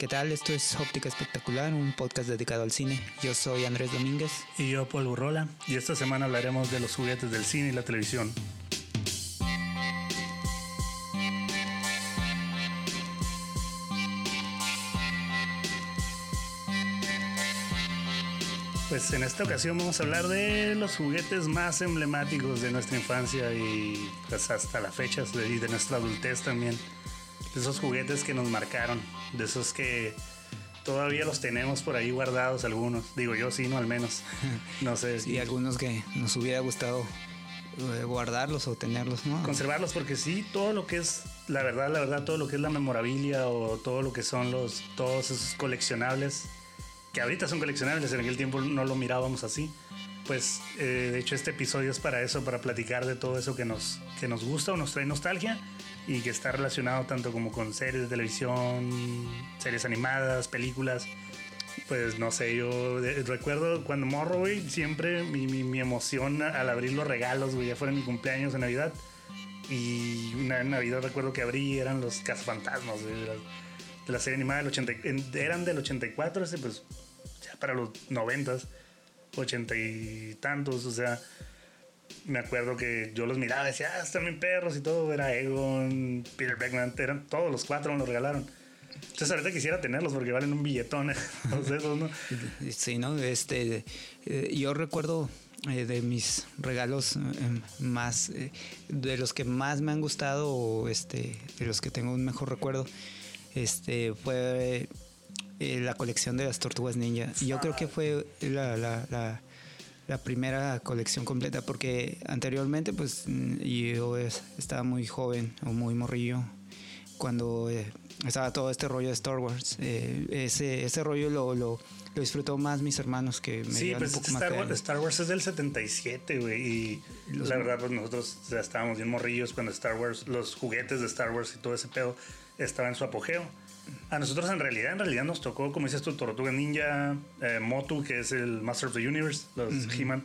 ¿Qué tal? Esto es Óptica Espectacular, un podcast dedicado al cine. Yo soy Andrés Domínguez. Y yo, Paul Burrola. Y esta semana hablaremos de los juguetes del cine y la televisión. Pues en esta ocasión vamos a hablar de los juguetes más emblemáticos de nuestra infancia y pues hasta la fecha y de nuestra adultez también. De esos juguetes que nos marcaron, de esos que todavía los tenemos por ahí guardados algunos. Digo yo sí, no al menos. No sé. Y algunos que nos hubiera gustado eh, guardarlos o tenerlos, ¿no? Conservarlos porque sí, todo lo que es, la verdad, la verdad, todo lo que es la memorabilia o todo lo que son los, todos esos coleccionables que ahorita son coleccionables, en aquel tiempo no lo mirábamos así. Pues eh, de hecho este episodio es para eso, para platicar de todo eso que nos, que nos gusta o nos trae nostalgia y que está relacionado tanto como con series de televisión, series animadas, películas. Pues no sé, yo recuerdo cuando morro, güey, siempre mi, mi, emoción al abrir los regalos, güey, ya fuera mi cumpleaños de Navidad. Y una Navidad recuerdo que abrí, eran los cazafantasmas, güey, de la, serie animada del 80, eran del 84, ese pues ya para los 90, 80 y tantos, o sea, me acuerdo que yo los miraba y decía, ah, están bien perros y todo. Era Egon, Peter Beckman, eran todos los cuatro me los regalaron. Entonces ahorita quisiera tenerlos porque valen un billetón ¿no? Sí, ¿no? Este, eh, yo recuerdo eh, de mis regalos eh, más, de los que más me han gustado o este, de los que tengo un mejor recuerdo, este, fue la colección de las tortugas ninja. Yo creo que fue la, la la primera colección completa porque anteriormente pues yo estaba muy joven o muy morrillo cuando eh, estaba todo este rollo de Star Wars. Eh, ese, ese rollo lo, lo, lo, disfrutó más mis hermanos que me Sí, pues un poco Star, Wars, Star Wars es del 77, güey. Y la verdad, pues nosotros ya estábamos bien morrillos cuando Star Wars, los juguetes de Star Wars y todo ese pedo estaba en su apogeo. A nosotros en realidad, en realidad nos tocó, como dices tú, Tortuga Ninja, eh, Motu, que es el Master of the Universe, los He-Man,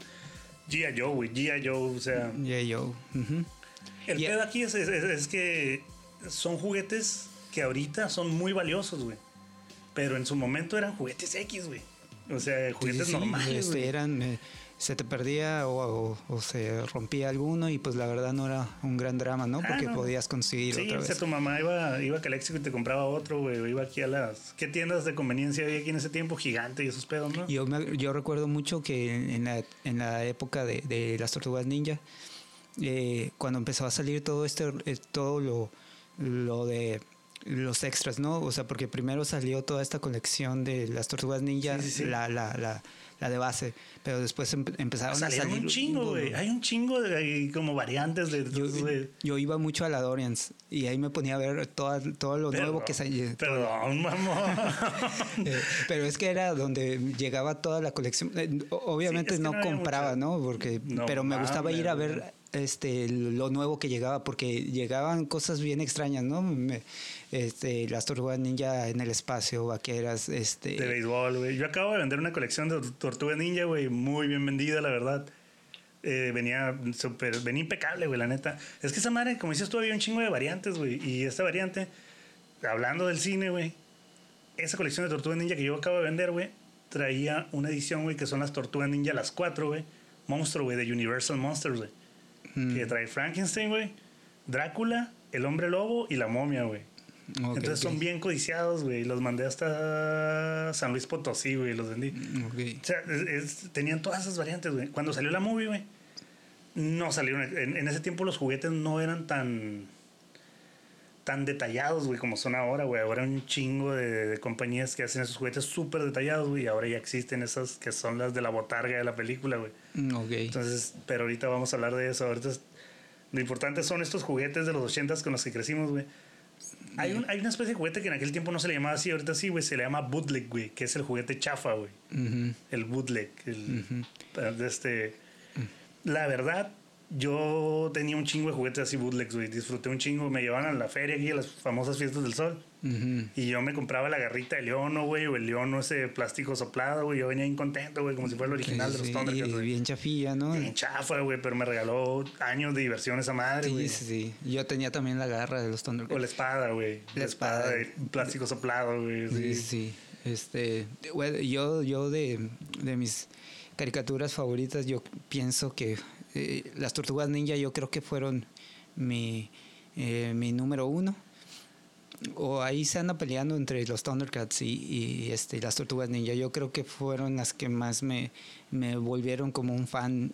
G.I. Joe, G.I. Joe, o sea... G.I. Joe. El pedo aquí es, es, que son juguetes que ahorita son muy valiosos, güey. Pero en su momento eran juguetes X, güey. O sea, juguetes normales. Este, eran... Eh, se te perdía o, se rompía alguno y pues la verdad no era un gran drama, ¿no? Porque ah, podías conseguir sí, otra vez. Sí, tu mamá iba, iba a Calexico y te compraba otro, güey. Iba aquí a las... ¿Qué tiendas de conveniencia había aquí en ese tiempo? Gigante y esos pedos, ¿no? Yo, yo recuerdo mucho que en la, en la época de, de las tortugas ninja, eh, cuando empezó a salir todo este, eh, todo lo, lo de los extras, ¿no? O sea, porque primero salió toda esta colección de las tortugas ninja, la, la, la, la, de base, pero después em, empezaron a salir un chingo, güey. Hay un chingo de como variantes de, yo, iba mucho a la Dorians y ahí me ponía a ver todo, todo lo nuevo que salía. Perdón, mamón. Eh, pero es que era donde llegaba toda la colección. Eh, obviamente no, compraba, ¿no? Porque, pero me gustaba ir a ver este, lo nuevo que llegaba, porque llegaban cosas bien extrañas, ¿no? Este, las tortugas ninja en el espacio, vaqueras, este... De béisbol, güey. Yo acabo de vender una colección de tortugas ninja, güey, muy bien vendida, la verdad. Eh, venía súper, venía impecable, güey, la neta. Es que esa madre, como dices tú, había un chingo de variantes, güey. Y esta variante, hablando del cine, güey, esa colección de tortugas ninja que yo acabo de vender, güey, traía una edición, güey, que son las tortugas ninja, las cuatro, güey. Monstruo, güey, de Universal Monsters, güey que trae Frankenstein, güey, Drácula, el hombre lobo y la momia, güey. Entonces son bien codiciados, güey. Los mandé hasta San Luis Potosí, güey. Los vendí. O sea, tenían todas esas variantes, güey. Cuando salió la movie, güey, no salieron. En, ese tiempo los juguetes no eran tan tan detallados, güey, como son ahora, güey. Ahora hay un chingo de, compañías que hacen esos juguetes súper detallados, güey. Y ahora ya existen esas que son las de la botarga de la película, güey. Mm, ok. Entonces, pero ahorita vamos a hablar de eso. Ahorita lo importante son estos juguetes de los ochentas con los que crecimos, güey. Hay, un, hay una especie de juguete que en aquel tiempo no se le llamaba así, ahorita sí, güey, se le llama bootleg, güey, que es el juguete chafa, güey. El bootleg. El, de este, La verdad, yo tenía un chingo de juguetes así bootlegs, güey. Disfruté un chingo. Me llevaban a la feria aquí, a las famosas fiestas del sol. Y yo me compraba la garrita de leono, güey, o el leono ese plástico soplado, güey. Yo venía incontento, güey, como si fuera el original de los Thundercats, güey. Bien chafilla, ¿no? Bien chafa, güey, pero me regaló años de diversión esa madre, güey. Sí, sí, sí. Yo tenía también la garra de los Thundercats. O la espada, güey. La, espada, de plástico soplado, güey. Sí, sí. Este, yo, yo de, de mis caricaturas favoritas, yo pienso que eh, las tortugas ninja yo creo que fueron mi, eh, mi número uno. O ahí se anda peleando entre los Thundercats y, y, este, las tortugas ninja. Yo creo que fueron las que más me, me volvieron como un fan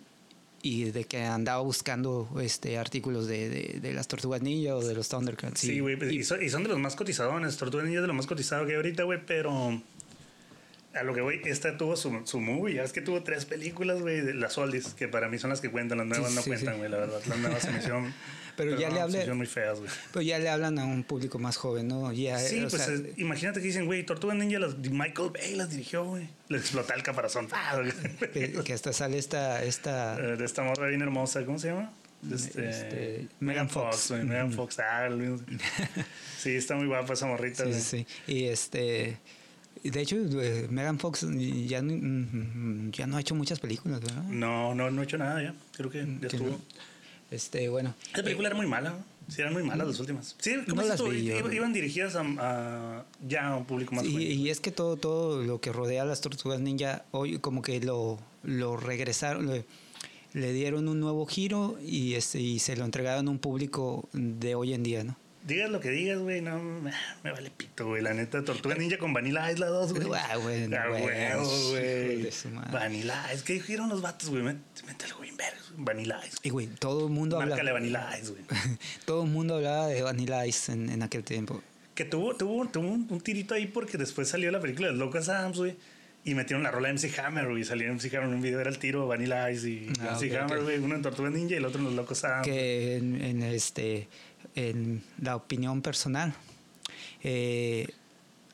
y de que andaba buscando este artículos de, de, de, las tortugas ninja o de los Thundercats. Sí, güey, y, y, son de los más cotizados. Tortugas ninja es de lo más cotizado que hay ahorita, güey, pero a lo que voy, esta tuvo su, su movie. Ya es que tuvo tres películas, güey, de las oldies, que para mí son las que cuentan. Las nuevas no cuentan, güey, la verdad. Las nuevas se me hicieron. pero, ya le hablan. muy feas, güey. Pero ya le hablan a un público más joven, ¿no? Ya, sí, pues sea, es, imagínate que dicen, güey, Tortuga Ninja, las, Michael Bay las dirigió, güey. Le explota el caparazón. que, que, hasta sale esta. esta... Uh, de esta morra bien hermosa, ¿cómo se llama? Este, este, Megan Fox. Fox Megan Fox. Ah, sí, está muy guapa esa morrita. Sí, sí. Y este. De hecho, eh, Megan Fox ya, ya no ha hecho muchas películas, ¿verdad? No, no, no ha hecho nada ya. Creo que ya estuvo. Este, bueno. Esa película era muy mala. Sí, eran muy malas las últimas. Sí, como no las vi iban, iban dirigidas a, a, ya a un público más sí, Y es que todo, todo lo que rodea a las tortugas ninja, hoy como que lo, lo regresaron, le, le dieron un nuevo giro y, este, y se lo entregaron a un público de hoy en día, ¿no? Digas lo que digas, güey, no me vale pito, güey. La neta, Tortuga Ninja con Vanilla Ice, la 2, güey. Ah, güey, no, güey. Vanilla Ice. ¿Qué dijeron los vatos, güey? Métele, güey, Vanilla Ice. Y, güey, todo el mundo hablaba. Márcale Vanilla Ice, güey. todo el mundo hablaba de Vanilla Ice en, en aquel tiempo. Que tuvo, tuvo, tuvo un, un, tirito ahí porque después salió la película de Locas Adams, güey. Y metieron la rola de MC Hammer, güey. Salió MC Hammer en un video, era el tiro Vanilla Ice y ah, MC okay, Hammer, güey. Okay. Uno en Tortuga Ninja y el otro en Los Locos Adams. Que en, en este en la opinión personal. Eh,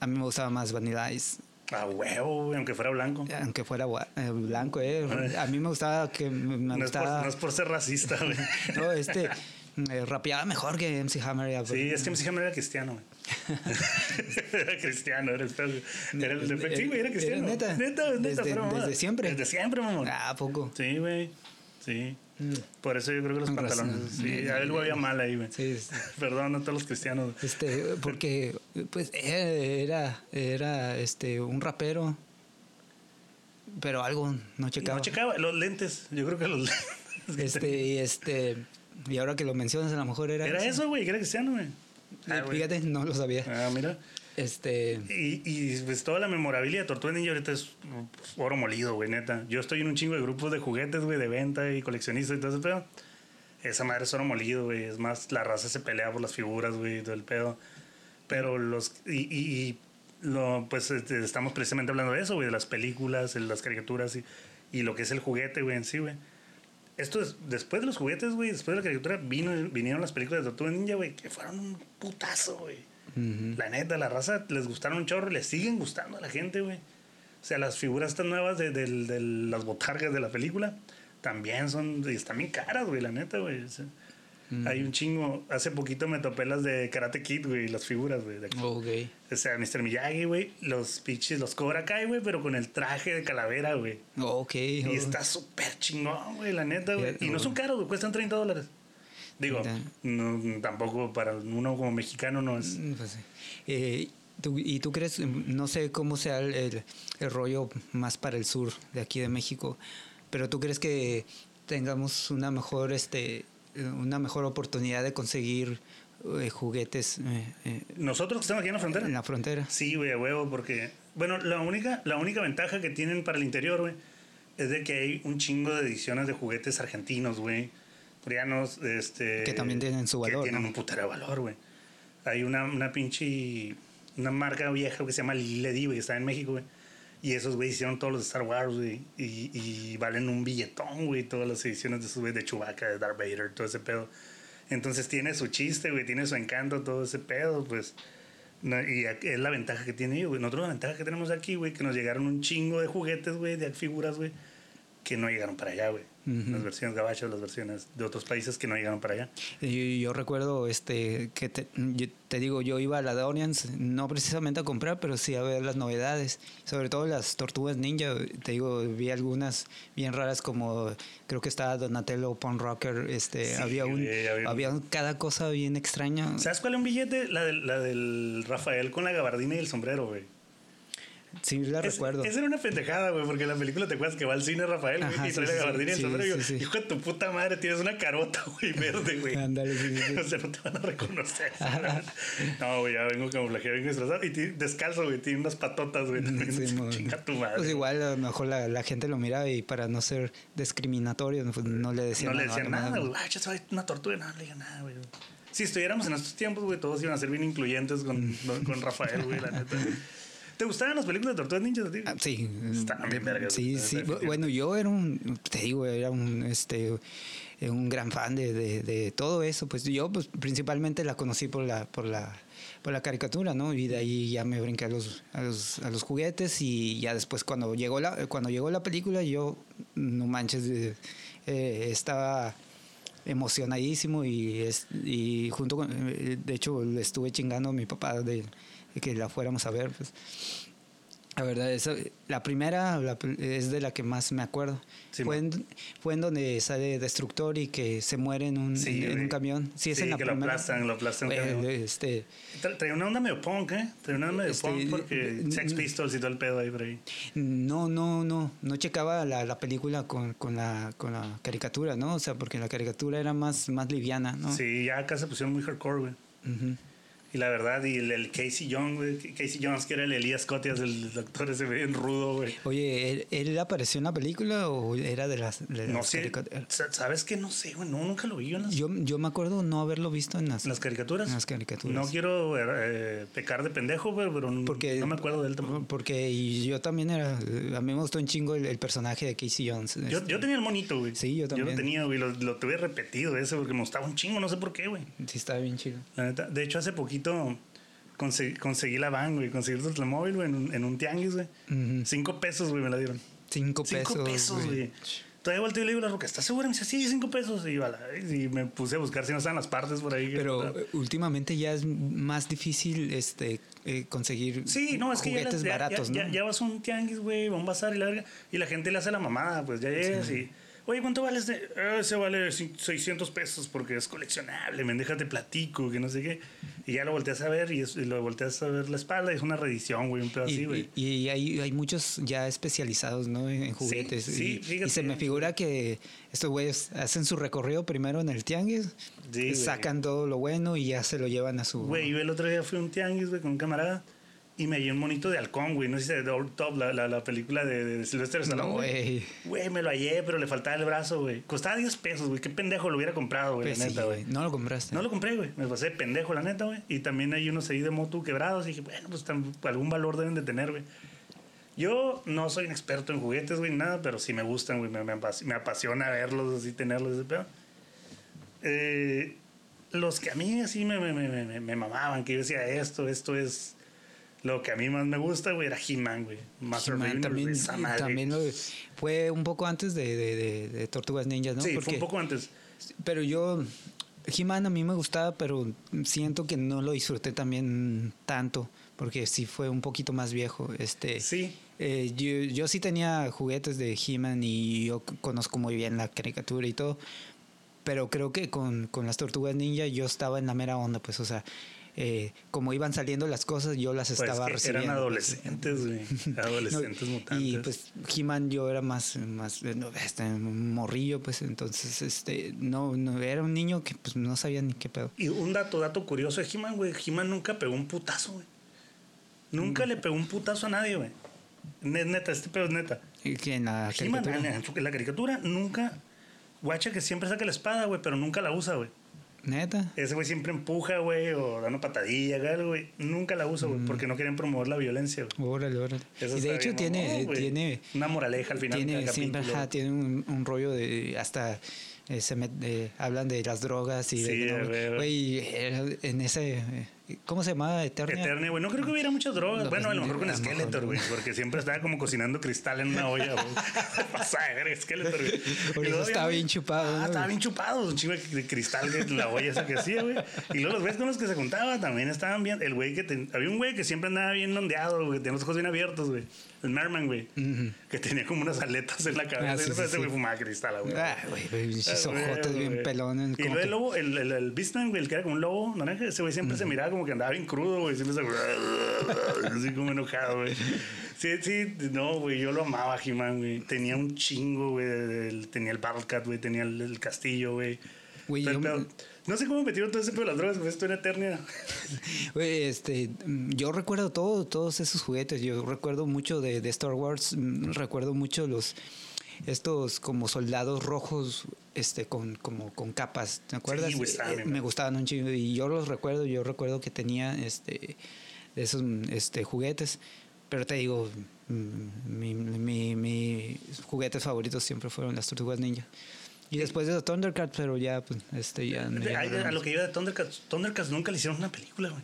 a mí me gustaba más Vanilla Ice. Ah, huevo, aunque fuera blanco. Aunque fuera eh, blanco, eh. A mí me gustaba que me no gustaba... Es por, no es por ser racista, güey. no, este eh, rapeaba mejor que MC Hammer. Sí, es que MC Hammer era cristiano, güey. era cristiano, era el Era el, sí, güey, era cristiano. neta. Neta, neta, desde, desde siempre. Desde siempre, mamón. Ah, poco. Sí, güey. Sí. Por eso yo creo que los pantalones. Sí, a él había mal ahí, güey. Sí, sí. Perdón a todos los cristianos. Este, porque, pues, era, era, este, un rapero. Pero algo no checaba. No checaba, los lentes. Yo creo que los lentes. Este, y este. Y ahora que lo mencionas, a lo mejor era. Era eso, güey, que era cristiano, güey. Ah, Fíjate, no lo sabía. Ah, mira. Este. Y, pues toda la memorabilidad de Tortuga Ninja ahorita es pues, oro molido, güey, neta. Yo estoy en un chingo de grupos de juguetes, güey, de venta y coleccionistas y todo ese pedo. Esa madre es oro molido, güey. Es más, la raza se pelea por las figuras, güey, todo el pedo. Pero los. Y, lo, pues este, estamos precisamente hablando de eso, güey, de las películas, de las caricaturas y, y lo que es el juguete, güey, en sí, güey. Esto es, después de los juguetes, güey, después de la caricatura, vinieron las películas de Tortuga Ninja, güey, que fueron un putazo, güey. La neta, la raza les gustaron un chorro, les siguen gustando a la gente, güey. O sea, las figuras tan nuevas de, de, de, las botargas de la película también son, y están bien caras, güey, la neta, güey. O sea, Hay un chingo. Hace poquito me topé las de Karate Kid, güey, las figuras, güey. Ok. O sea, Mr. Miyagi, güey, los pinches, los Cobra Kai, güey, pero con el traje de calavera, güey. Ok. Y oh. está súper chingón, güey, la neta, güey. Y no son caros, güey, cuestan 30 dólares. Digo, no, tampoco para uno como mexicano no es. Pues sí. eh, ¿tú, ¿Y tú crees, no sé cómo sea el, el, el, rollo más para el sur de aquí de México, pero tú crees que tengamos una mejor, este, una mejor oportunidad de conseguir eh, juguetes? Eh, eh, Nosotros que estamos aquí en la frontera. En la frontera. Sí, güey, a huevo, porque, bueno, la única, la única ventaja que tienen para el interior, güey, es de que hay un chingo de ediciones de juguetes argentinos, güey coreanos, este... Que también tienen su valor. Que tienen ¿no? un putero de valor, güey. Hay una, una pinche... Una marca vieja que se llama Lady, güey, está en México, güey. Y esos, güey, hicieron todos los Star Wars, güey. Y, y, valen un billetón, güey, todas las ediciones de esos, güey, de Chewbacca, de Darth Vader, todo ese pedo. Entonces tiene su chiste, güey, tiene su encanto, todo ese pedo, pues... No, y es la ventaja que tiene, güey. Nosotros la ventaja que tenemos aquí, güey, que nos llegaron un chingo de juguetes, güey, de figuras, güey que no llegaron para allá, güey. Las versiones gabachas, las versiones de otros países que no llegaron para allá. Y yo recuerdo este que te, te digo, yo iba a la Dorians, no precisamente a comprar, pero sí a ver las novedades, sobre todo las tortugas ninja. Te digo, vi algunas bien raras como creo que estaba Donatello Pon Rocker, este, había, un, había, cada cosa bien extraña. ¿Sabes cuál es un billete? La del, la del Rafael con la gabardina y el sombrero, güey. Sí, la recuerdo. Esa era una pendejada, güey, porque en la película te acuerdas que va al cine Rafael, güey, y trae la gabardina y el sombrero. yo, hijo de tu puta madre, tienes una carota, güey, verde, güey. Ándale, sí, O sea, no te van a reconocer. no, güey, ya vengo camuflajeado, vengo disfrazado. Y descalzo, güey, tiene unas patotas, güey. Chinga tu madre. Pues igual, a lo mejor la, la, gente lo miraba y para no ser discriminatorio, pues, no le decían nada. No le decían nada, güey. Ah, se va una tortuga, no le digan nada, güey. Si estuviéramos en estos tiempos, güey, todos iban a ser bien incluyentes con, con Rafael, güey, la neta. ¿Te gustaban las películas de Tortugas Ninjas? Ah, sí. Estaban bien vergas. Sí, sí. Bueno, yo era un, te digo, era un, este, un gran fan de, de, todo eso. Pues yo, pues principalmente la conocí por la, por la, por la caricatura, ¿no? Y de ahí ya me brinqué a los, a los, a los juguetes y ya después cuando llegó la, cuando llegó la película yo, no manches, eh, estaba emocionadísimo y, es, y junto con, eh, de hecho le estuve chingando a mi papá de que la fuéramos a ver. Pues. La verdad, esa, la primera es de la que más me acuerdo. fue, en, fue, en, donde sale Destructor y que se muere en un, en, un camión. Sí, es en la que lo aplastan, lo aplastan. este, Trae una onda medio punk, ¿eh? Trae una onda medio este, punk porque Sex Pistols y todo el pedo ahí por ahí. No, no, no. No checaba la, la película con, con, la, con la caricatura, ¿no? O sea, porque la caricatura era más, más liviana, ¿no? Sí, ya acá se pusieron muy hardcore, güey. Y la verdad, y el, Casey Young, güey. Casey Jones, que era el Elías Cotias, el doctor ese bien rudo, güey. Oye, ¿él, apareció en la película o era de las. no sé. ¿Sabes qué? No sé, güey. No, nunca lo vi en las. Yo, yo me acuerdo no haberlo visto en las. ¿En las caricaturas? En las caricaturas. No quiero eh, pecar de pendejo, güey, pero porque, no me acuerdo de él tampoco. Porque yo también era. A mí me gustó un chingo el, personaje de Casey Jones. Yo, yo, tenía el monito, güey. Sí, yo también. Yo lo tenía, güey. Lo, lo tuve repetido ese porque me gustaba un chingo, no sé por qué, güey. Sí, estaba bien chido. La neta. De hecho, hace poquito conseguí, la van, güey. Conseguí el móvil, güey, en un, en un tianguis, güey. Cinco pesos, güey, me la dieron. Cinco pesos. Cinco pesos, güey. Todavía volteé y le digo a la roca, ¿estás segura? Me dice, sí, cinco pesos. Y, y me puse a buscar si no estaban las partes por ahí. Pero últimamente ya es más difícil este eh, conseguir sí, no, es que juguetes ya, baratos, ya, ¿no? Ya, vas a un tianguis, güey, va a un bazar y la y la gente le hace la mamada, pues ya llegas y Oye, ¿cuánto vale este? Ah, ese vale 600 pesos porque es coleccionable, me déjate platico, que no sé qué. Y ya lo volteas a ver y, lo volteas a ver la espalda, es una reedición, güey, un pedo así, güey. Y, hay, hay, muchos ya especializados, ¿no? En juguetes. Sí, y, y, se me figura que estos güeyes hacen su recorrido primero en el tianguis, sacan todo lo bueno y ya se lo llevan a su... Güey, yo el otro día fui a un tianguis, güey, con un camarada y me hallé un monito de halcón, güey. No sé si de Old Top, la, la, la película de, de Sylvester Stallone. güey. Güey, me lo hallé, pero le faltaba el brazo, güey. Costaba 10 pesos, güey. Qué pendejo lo hubiera comprado, güey, la pues neta, güey. No lo compraste. No lo compré, güey. Me pasé pendejo, la neta, güey. Y también hay unos ahí de moto quebrados. Y dije, bueno, pues algún valor deben de tener, güey. Yo no soy un experto en juguetes, güey, nada, pero sí me gustan, güey. Me, me, apasiona verlos, así, tenerlos, ese pedo. Eh, los que a mí así me, me, me, me mamaban, que yo decía, esto, esto es lo que a mí más me gusta, güey, era He-Man, güey. Master He también, también fue un poco antes de, de, de, Tortugas Ninjas, ¿no? Sí, fue un poco antes. Pero yo, He-Man a mí me gustaba, pero siento que no lo disfruté también tanto, porque sí fue un poquito más viejo. Este, sí. Eh, yo, yo sí tenía juguetes de He-Man y yo conozco muy bien la caricatura y todo, pero creo que con, con las Tortugas Ninja yo estaba en la mera onda, pues, o sea, eh, como iban saliendo las cosas, yo las pues estaba recibiendo. Eran adolescentes, güey. adolescentes mutantes. Y pues He-Man yo era más, más este, morrillo, pues entonces, este, no, no, era un niño que pues no sabía ni qué pedo. Y un dato, dato curioso de He-Man, güey. He-Man nunca pegó un putazo, güey. Nunca le pegó un putazo a nadie, güey. Neta, este pedo es neta. ¿Y que en la caricatura? En, la caricatura nunca. Guacha que siempre saca la espada, güey, pero nunca la usa, güey. Neta. Ese güey siempre empuja, güey, o da una patadilla, güey. Nunca la usa, güey, mm. porque no quieren promover la violencia, güey. Órale, órale. y de hecho tiene, tiene... Una moraleja al final tiene, siempre, tiene un, un, rollo de... Hasta eh, se me, hablan de las drogas y sí, de... Güey, en ese... ¿Cómo se llamaba? Eternia. Eternia, güey. No creo que hubiera muchas drogas. No, bueno, a lo mejor con Skeletor, güey. Porque siempre estaba como cocinando cristal en una olla, güey. Pasa de ver Skeletor, güey. Por eso estaba había- bien chupado, Ah, ¿no, estaba bien chupado. Un chingo de de cristal de la olla esa que hacía, güey. Y luego los güeyes con los que se juntaba también estaban bien. El güey que... ten- Había un güey que siempre andaba bien ondeado, güey. Tenía los ojos bien abiertos, güey. El Merman, güey. Que tenía como unas aletas en la cabeza. Ah, sí, sí. fumaba cristal, güey. Ah, güey, pinches Ah, ojotes bien pelones. Y como luego el que- lobo, el, el, el Beastman, güey, el que era como un lobo naranja, ese güey siempre se miraba como que andaba bien crudo, güey. Siempre se... Así como enojado, güey. Sí, sí, no, güey, yo lo amaba, He-Man, güey. Tenía un chingo, güey. del- Tenía el Battlecat, güey. Tenía el, el castillo, güey. Güey, yo- pero no sé cómo metieron todo ese pedo de las drogas. Esto era eternia. Güey, este, mm, yo recuerdo todo, todos esos juguetes. Yo recuerdo mucho de, de Star Wars. mm, Recuerdo mucho los estos como soldados rojos, este, con como con capas. ¿Te acuerdas? Eh, me gustaban un chingo y yo los recuerdo. Yo recuerdo que tenía este esos este juguetes. Pero te digo, mm, mi, mi, mis juguetes favoritos siempre fueron las tortugas ninja. Y después de Thundercats, pero ya, pues, este, ya. Ya ay, a lo que iba de Thundercats. Thundercats nunca le hicieron una película, güey.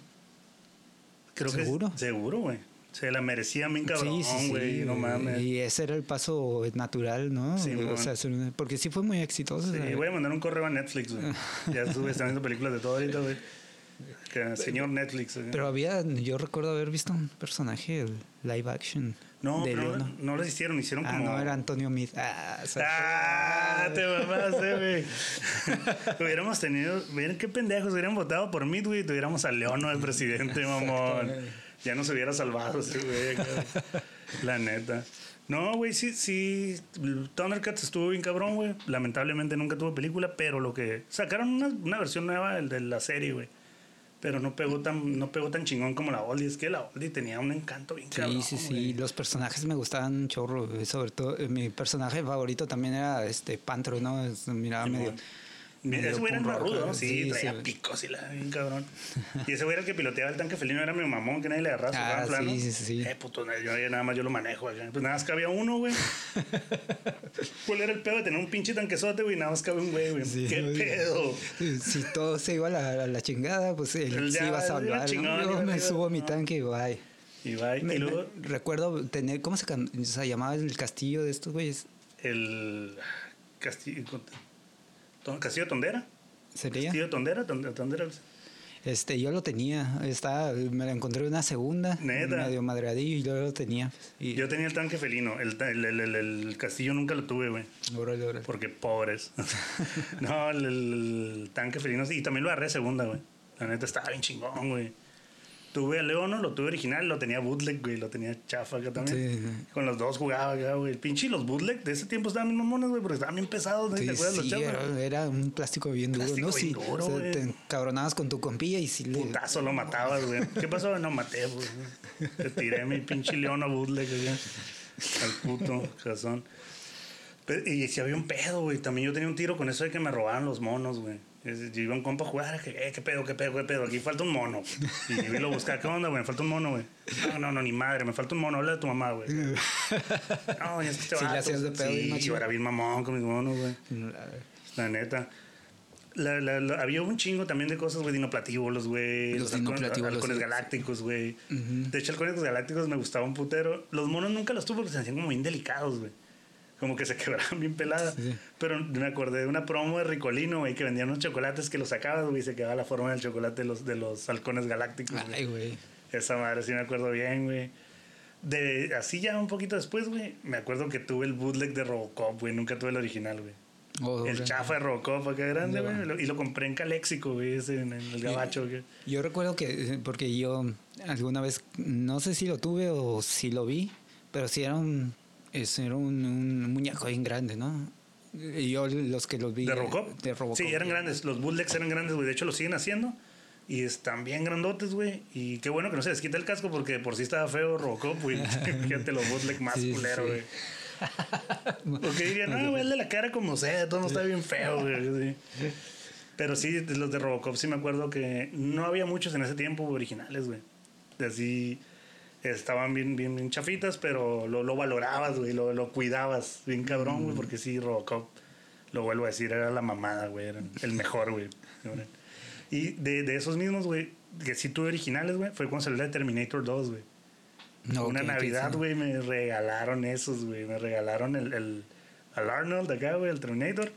Creo ¿Seguro? que seguro, güey. Se la merecía bien cabrón, Sí, sí, sí, güey. no mames. Y ese era el paso natural, ¿no? Sí, o sea, porque sí fue muy exitoso. Sí, sea, voy a mandar un correo a Netflix, güey. Ya estuve están viendo películas de todo ahorita, güey. Que, señor Netflix. güey. Pero había, yo recuerdo haber visto un personaje live action no, pero no, no hicieron, hicieron Ah, como. no, era Antonio Mid. Ah, Ah, te mamaste, güey. hubiéramos tenido. Miren qué pendejos. Hubieran votado por mí, güey. y Tuviéramos a Leono de presidente, mamón. Ya nos hubiera salvado ese güey. La neta. No, güey, sí, sí. Thundercats estuvo bien cabrón, güey. Lamentablemente nunca tuvo película, pero lo que. Sacaron una, una versión nueva del- de la serie, güey. Pero no pegó tan, no pegó tan chingón como la oldie. Es que la oldie tenía un encanto bien cabrón. Sí, sí, sí. güey. Los personajes me gustaban un chorro. eh, Sobre todo, eh, mi personaje favorito también era este Pantro, ¿no? Miraba medio. Ese güey era rock, rudo, ¿no? Sí, sí, traía sí. picos y la bien cabrón. Y ese güey era el que piloteaba el tanque felino, era mi mamón, que nadie le agarraba su Ah, gran plano. sí, sí, sí. Eh, puto, yo nada más yo lo manejo acá. Pues nada más cabía uno, güey. ¿Cuál era el pedo de tener un pinche tanquezote, güey? Nada más cabía un güey, güey. Sí, ¿Qué güey. pedo? Si todo se iba a la, a la chingada, pues él sí iba a salvar. chingón, ¿no? Yo me subo a mi tanque y bye. Y va, y Me- luego me- recuerdo tener, ¿cómo se, se llamaba el castillo de estos güeyes? el castillo, castillo Tondera. ¿Sería? Castillo Tondera, Tondera. Este, yo lo tenía, estaba, me lo encontré en una segunda, Neta. medio madreadillo y yo lo tenía. Y, Yo tenía el tanque felino. El, el, el- el- castillo nunca lo tuve, güey. Porque pobres. no, el tanque felino sí. Y también lo agarré segunda, güey. La neta estaba bien chingón, güey. Tuve a Leono, lo tuve original, lo tenía bootleg, güey. Lo tenía chafa acá también. Sí. Con los dos jugaba acá, güey. El pinche y los bootleg de ese tiempo estaban bien mamones, güey. Porque estaban bien pesados, ¿no? Sí, ¿Te acuerdas los sí, chafas? era, era un plástico bien duro, Plástico ¿no? bien Sí, duro, o sea, te encabronabas con tu compilla y sí le... Putazo lo matabas, güey. ¿Qué pasó? No maté, güey. Te tiré mi pinche Leono bootleg, güey. Al puto. Pero- y si había un pedo, güey. También yo tenía un tiro con eso de que me robaban los monos, güey. Yo iba a un compa a jugar, que, eh, qué pedo, qué pedo, qué pedo, aquí falta un mono. Y yo lo buscaba, ¿qué onda, güey? Me falta un mono, güey. No, no, no, ni madre, me falta un mono, habla de tu mamá, güey. No, es que este Sí, hacías de pedo Sí, yo era bien mamón con mis monos, güey. La neta. La- la- la- había un chingo también de cosas, güey, dinoplatíbulos, güey. Los halcones- dinoplatíbulos, halcones galácticos, güey. De hecho, halcones galácticos me gustaba un putero. Los monos nunca los tuve porque se hacían como bien delicados, güey. Como que se quebraban bien peladas. Sí. Pero me acordé de una promo de Ricolino, güey, que vendían unos chocolates que los sacabas, güey, y se quedaba la forma del chocolate de los, de los halcones galácticos. Ay, güey. Esa madre sí me acuerdo bien, güey. De, así ya un poquito después, güey, me acuerdo que tuve el bootleg de Robocop, güey. Nunca tuve el original, güey. Oh, El chafa de Robocop acá grande, güey. Y lo compré en Caléxico, güey, ese, en el gabacho, güey. Yo recuerdo que, eh, porque yo alguna vez, no sé si lo tuve o si lo vi, pero sí era un, es- era un, un muñeco bien grande, ¿no? Y yo los que los vi... ¿De Robocop? De Robocop. Sí, eran grandes. Los bootlegs eran grandes, güey. De hecho, lo siguen haciendo. Y están bien grandotes, güey. Y qué bueno que no se les quita el casco porque por sí estaba feo Robocop, güey. Fíjate los bootleg más Sí, culero, sí. güey. Porque dirían, no, güey, el de la cara como sea, todo no está bien feo, güey. sí. Pero sí, los de Robocop sí me acuerdo que no había muchos en ese tiempo originales, güey. De Así estaban bien, bien, bien chafitas, pero lo, lo valorabas, güey, lo, lo cuidabas bien cabrón, güey, porque sí, Robocop, lo vuelvo a decir, era la mamada, güey, era el mejor, güey. Y de, de esos mismos, güey, que sí tuve originales, güey, fue cuando salió de Terminator 2, güey. No, Una Navidad, güey, me regalaron esos, güey. Me regalaron el, el al Arnold acá, güey, el Terminator.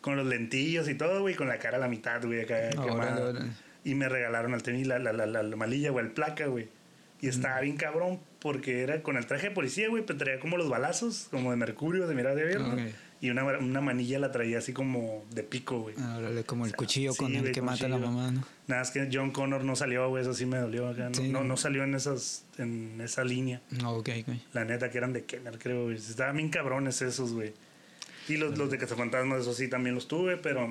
Con los lentillos y todo, güey, con la cara a la mitad, güey, acá quemada. órale. Y me regalaron al tenis la, la, la, la, la malilla, güey, el placa, güey. Y estaba bien cabrón porque era con el traje de policía, güey, pero traía como los balazos, como de mercurio, de mirada de abierto. Ok. Y una, una manilla la traía así como de pico, güey. Órale, como el cuchillo Sí, con el güey, que mata a la cuchillo. mamá, ¿no? Nada, es que John Connor no salió, güey, eso sí me dolió acá. No, Sí. no, no salió en, esas, en esa línea. No, ok, ok. La neta, que eran de Kenner, creo, güey. Estaban bien cabrones esos, güey. Y los, los de Cazafantasmas, eso sí, también los tuve, pero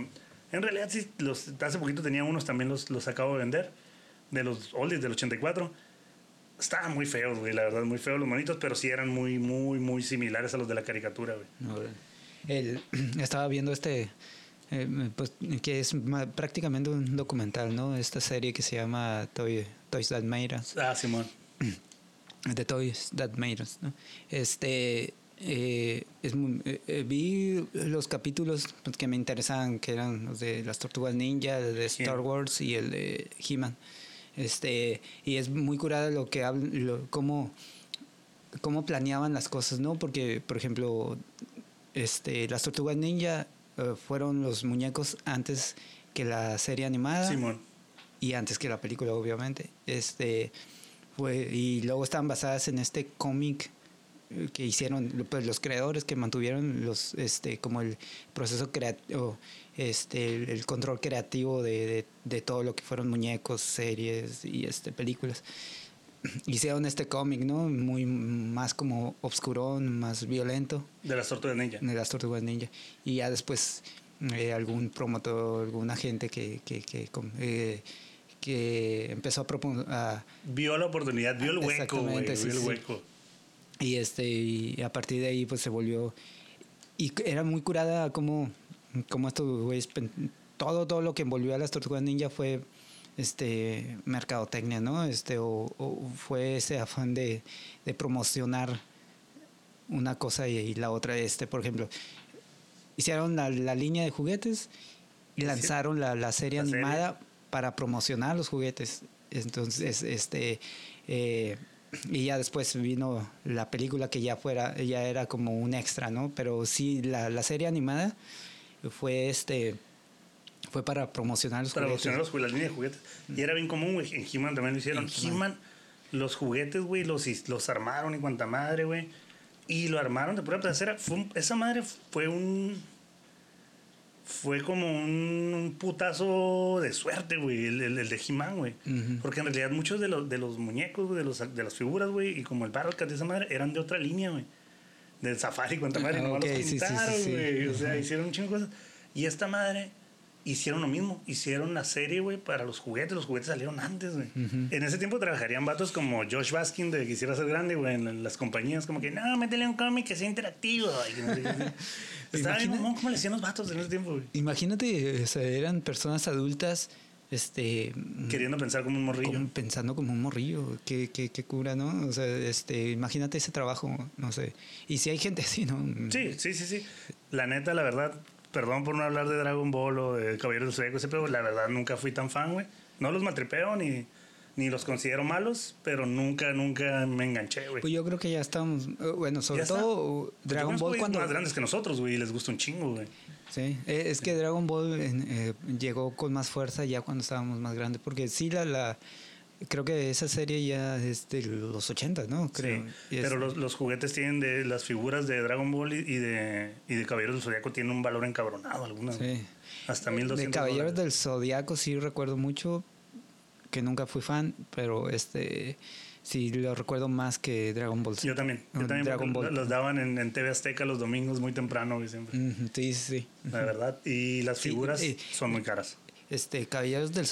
en realidad sí, los, hace poquito tenía unos, también los, los acabo de vender. De los oldies del 84. Estaban muy feos, güey, la verdad, muy feos los monitos, pero sí eran muy, muy, muy similares a los de la caricatura, güey. El, estaba viendo este, eh, pues, que es ma- prácticamente un documental, ¿no? Esta serie que se llama Toy, Toys That Made Us. Ah, Simón. The Toys That Made Us, ¿no? Este, eh, es muy- eh, eh, vi los capítulos que me interesaban, que eran los de las Tortugas Ninja, el de Star. Wars y el de He-Man. Este, y es muy curada lo que hablan, lo, cómo, cómo planeaban las cosas, ¿no? Porque, por ejemplo, este, las Tortugas Ninja eh, fueron los muñecos antes que la serie animada Simón. y antes que la película obviamente este fue y luego estaban basadas en este cómic que hicieron pues, los creadores que mantuvieron los este como el proceso creativo este el, el control creativo de, de, de todo lo que fueron muñecos series y este películas hicieron este cómic no muy más como obscurón más violento De las tortugas ninja. de las tortugas ninja y ya después eh, algún promotor alguna gente que que, que, eh, que empezó a proponer Vio la oportunidad, vio el hueco, güey. Exactamente, Vio sí, el sí. hueco. Y este y a partir de ahí pues se volvió y era muy curada como como estos güeyes todo todo lo que envolvió a las tortugas ninja fue este mercadotecnia no este o, o fue ese afán de, de promocionar una cosa y, y la otra este por ejemplo hicieron la, la línea de juguetes y lanzaron la, la serie La serie. animada para promocionar los juguetes. Entonces este eh, y ya después vino la película que ya fuera ya era como un extra no pero sí la, la serie animada fue este fue para promocionar los Para juguetes promocionar los juguetes, la línea de juguetes. Y era bien común, güey. En He-Man también lo hicieron. He-Man. Los juguetes, güey, los, los armaron y cuanta madre, güey. Y lo armaron de pura. Fue un- esa madre fue un. Fue como un, un putazo de suerte, güey, el, el- el de He-Man, güey. Porque en realidad muchos de los, de los muñecos, güey, de, los, de las figuras, güey, y como el Battlecat de esa madre, eran de otra línea, güey. Del Safari, cuanta madre, Ah, nomás ok, los sí, sí, sí, pintaron, sí. güey. O sea, hicieron un chingo de cosas. Y esta madre hicieron lo mismo. Hicieron la serie, güey, para los juguetes. Los juguetes salieron antes, güey. En ese tiempo trabajarían vatos como Josh Baskin de Quisiera Ser Grande, güey, en las compañías. Como que, no, métele un cómic que sea interactivo. Y que no sé qué. Estaba bien, mamón, ¿cómo le hacían los vatos en ese tiempo, güey? imagínate o sea, eran personas adultas este Queriendo pensar como un morrillo. como pensando como un morrillo, qué, qué, qué cura, ¿no? O sea, este, imagínate ese trabajo, no sé. Y si hay gente así, ¿no? Sí, sí, sí, sí. La neta, la verdad, perdón por no hablar de Dragon Ball o de Caballeros del Zodiaco, pero la verdad nunca fui tan fan, güey. No los matripeo ni, ni los considero malos, pero nunca, nunca me enganché, güey. Pues yo creo que ya estamos, eh, bueno, sobre está. todo Yo Dragon conozco Ball cuando... más grandes que nosotros, güey, y les gusta un chingo, güey. Sí, eh, es que Dragon Ball eh, llegó con más fuerza ya cuando estábamos más grandes, porque sí, la, la creo que esa serie ya es de los 80, ¿no? Creo. Sí, pero los, los juguetes tienen de las figuras de Dragon Ball y, de, y de Caballeros del Zodiaco tienen un valor encabronado algunas. Sí. Hasta 1200 De Caballeros del Zodiaco sí recuerdo mucho, que nunca fui fan, pero este sí lo recuerdo más que Dragon Ball. Yo también. Yo también Dragon Ball. los daban en, en TV Azteca los domingos muy temprano, siempre. Sí, sí, sí. La verdad. Y las Sí, figuras eh, son muy caras. Este, Caballeros del,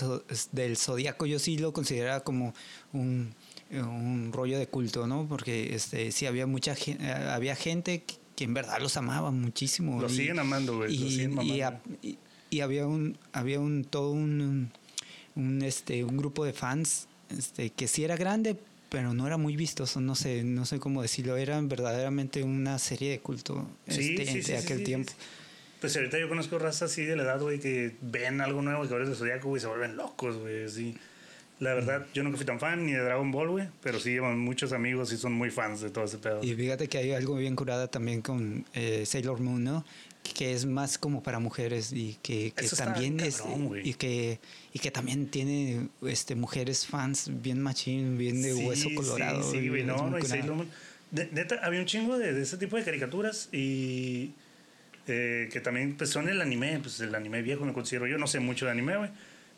del Zodíaco yo sí lo consideraba como un, un rollo de culto, ¿no? Porque este, sí había mucha gente, había gente que, que en verdad los amaba muchísimo. Los y- siguen amando, güey. Los y, y, había un había un todo un, un, este un grupo de fans este que sí era grande pero no era muy vistoso no sé no sé cómo decirlo era verdaderamente una serie de culto Sí, este, sí, de sí, aquel tiempo sí. Pues ahorita yo conozco razas así de la edad, güey, que ven algo nuevo, que ahora es de Zodíaco, güey, se vuelven locos, güey, así. La verdad, yo nunca fui tan fan ni de Dragon Ball, güey, pero sí llevan muchos amigos y son muy fans de todo ese pedo. Y fíjate que hay algo bien curada también con eh, Sailor Moon, ¿no? Que es más como para mujeres y que, que también es cabrón, güey. y que y que también tiene este mujeres fans bien machín, bien de Sí, hueso colorado. Sí, güey, es no, no, y. Sailor Moon. De- neta, había un chingo de, de ese tipo de caricaturas y eh, que también pues, son el anime, pues el anime viejo me considero yo, no sé mucho de anime, güey.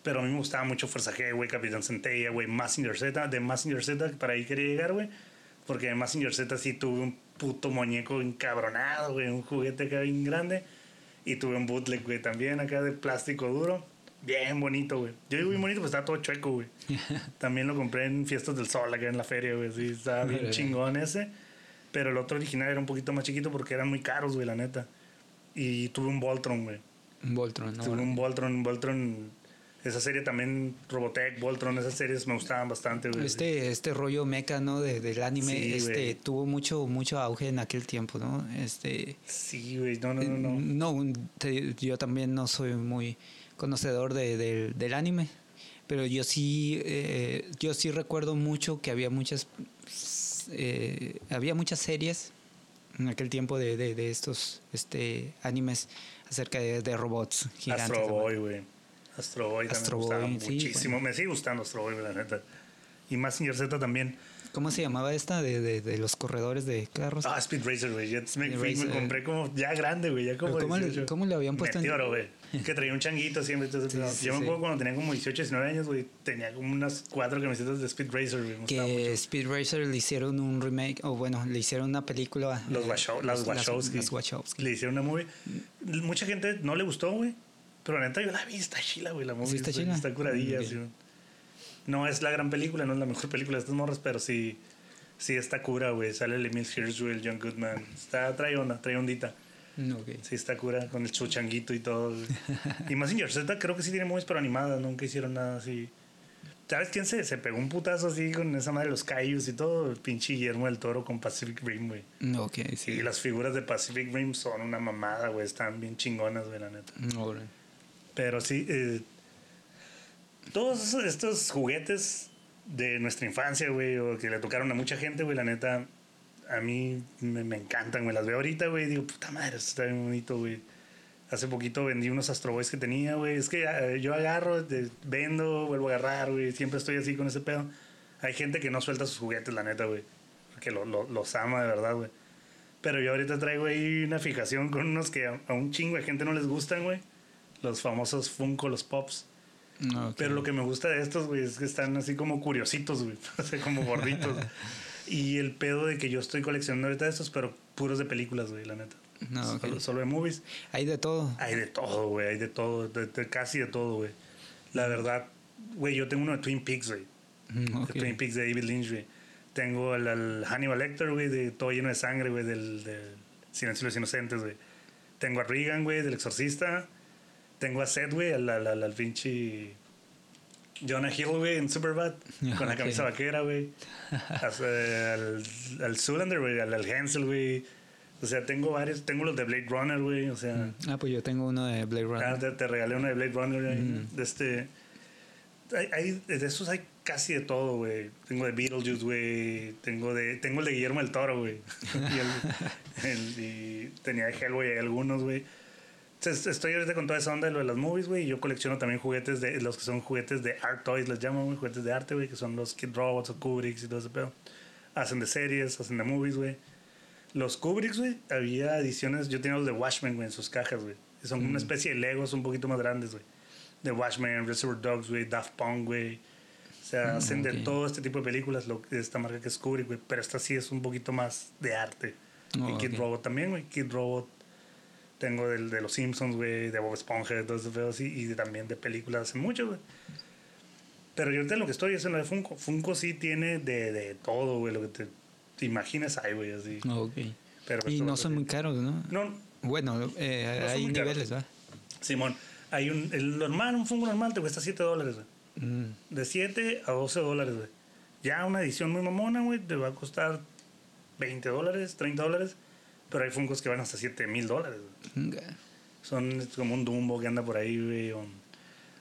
Pero a mí me gustaba mucho Fuerza G, güey, Capitán Centella, güey, Massinger Z. De Massinger Z, para ahí quería llegar, güey. Porque de Massinger Z sí tuve un puto muñeco encabronado, güey, un juguete acá bien grande. Y tuve un bootleg, güey, también acá de plástico duro. Bien bonito, güey. Yo digo bien bonito, pues estaba todo chueco, güey. También lo compré en Fiestas del Sol, acá en la feria, güey. Sí, estaba bien chingón ese. Pero el otro original era un poquito más chiquito porque eran muy caros, güey, la neta. Y tuve un Voltron, güey. Un Voltron, ¿no? Tuve un Voltron, un Voltron. Esa serie también, Robotech, Voltron, esas series me gustaban bastante, güey. Este, este rollo mecha, ¿no? De, del anime, Sí, este, güey. tuvo mucho, mucho auge en aquel tiempo, ¿no? Este, Sí, güey, no, no, no. no. no, te- yo también no soy muy conocedor de- del- del anime, pero yo sí, eh, yo sí recuerdo mucho que había muchas, eh, había muchas series en aquel tiempo de, de, de estos, este, animes acerca de, de robots gigantes. Astro. Boy, güey. Astro Boy también Astro me gustaba Boy, sí, muchísimo. Me sigue gustando Astro Boy, la neta. Y Massinger Z también. ¿Cómo se llamaba esta de, de, de los corredores de carros? Ah, Speed Racer, güey. Me, me compré como ya grande, güey. Ya como ¿cómo le- 18. cómo le habían puesto en- Meteoro, güey. Que traía un changuito siempre. entonces, Sí, sí, yo me acuerdo cuando tenía como 18, 19 años, güey. Tenía como unas cuatro camisetas de Speed Racer, güey. Que mucho. Speed Racer le hicieron un remake, o bueno, le hicieron una película. Los eh, Wachow- las Wachowski. Las Wachowski. Le hicieron una movie. Mucha gente no le gustó, güey. Pero la neta yo la vi, está chila, güey. La movie ¿Sí está chila? Está curadilla. Sí. No es la gran película, no es la mejor película de estas morras, pero sí, sí está cura, güey. Sale el Emil Hirsch, güey, el John Goodman. Está, trae onda, trae ondita. Mm, ok. Sí, está cura con el su changuito y todo. y Mazinger Z creo que sí tiene movies, pero animadas. Nunca hicieron nada así. ¿Sabes quién se, se pegó un putazo así con esa madre de los Cayus y todo? El pinche Guillermo del Toro con Pacific Rim, güey. Ok, sí. Y las figuras de Pacific Rim son una mamada, güey. Están bien chingonas, güey, la neta. Órale. Pero sí, eh, todos estos juguetes de nuestra infancia, güey, o que le tocaron a mucha gente, güey, la neta, a mí me, me encantan, güey. Las veo ahorita, güey, digo, puta madre, esto está bien bonito, güey. Hace poquito vendí unos Astro Boys que tenía, güey. Es que eh, yo agarro, vendo, vuelvo a agarrar, güey. Siempre estoy así con ese pedo. Hay gente que no suelta sus juguetes, la neta, güey. Que lo- lo- los ama de verdad, güey. Pero yo ahorita traigo ahí una fijación con unos que a, a un chingo de gente no les gustan, güey. Los famosos Funko, los Pops. Mm, ok. Pero lo que me gusta de estos, güey, es que están así como curiositos, güey. O sea, como gorditos. y el pedo de que yo estoy coleccionando ahorita estos, pero puros de películas, güey, la neta. No, solo, solo de movies. Hay de todo. Hay de todo, güey, hay de todo. de- de- casi de todo, güey. La verdad, güey, yo tengo uno de Twin Peaks, güey. Mm, ok. De Twin Peaks de David Lynch, güey. Tengo el, al Hannibal Lecter, güey, de todo lleno de sangre, güey, del, del Silencio de los Inocentes, güey. Tengo a Regan, güey, del Exorcista. Tengo a Seth, güey, al, al, al, al Jonah Hill, güey, en Superbad, con la camisa vaquera, güey. Al, al Zoolander, güey, al, al Hansel, güey. O sea, tengo varios. Tengo los de Blade Runner, güey. O sea, Ah, pues yo tengo uno de Blade Runner. Ah, te, te regalé una de Blade Runner. güey. De este. Hay, hay- de esos hay casi de todo, güey. Tengo de Beetlejuice, güey. Tengo de tengo el de Guillermo del Toro, güey. y, el- el- y tenía de Hellboy algunos, güey. Estoy ahorita con toda esa onda de lo de las movies, güey. y Yo colecciono también juguetes de los que son juguetes de art toys, les llaman, güey. Juguetes de arte, güey, que son los Kid Robots o Kubricks y todo ese pedo. Hacen de series, hacen de movies, güey. Los Kubricks, güey, había ediciones. Yo tenía los de Watchmen, güey, en sus cajas, güey. Son una especie de Legos un poquito más grandes, güey. De Watchmen, Reservoir Dogs, güey, Daft Punk, güey. O sea, Mm, hacen de todo este tipo de películas, lo, esta marca que es Kubrick, güey. Pero esta sí es un poquito más de arte. Oh, y Kid. Robot también, güey. Kid Robot. Tengo del, de los Simpsons, güey, de Bob Esponja, de todo ese pedo así. Y también de películas hace mucho, güey. Pero yo ahorita lo que estoy es en lo de Funko. Funko sí tiene de, de todo, güey. Lo que te, te imaginas hay, güey, así. Ok. Pero Y esto no son muy caros, ¿no? No, Bueno, eh, No hay niveles, ¿verdad? Simón, hay un, el normal, un Funko normal te cuesta 7 dólares, güey. Mm, De 7 a 12 dólares, güey. Ya una edición muy mamona, güey, te va a costar 20 dólares, 30 dólares. Pero hay Funkos que van hasta 7 mil dólares. Son como un Dumbo que anda por ahí, güey.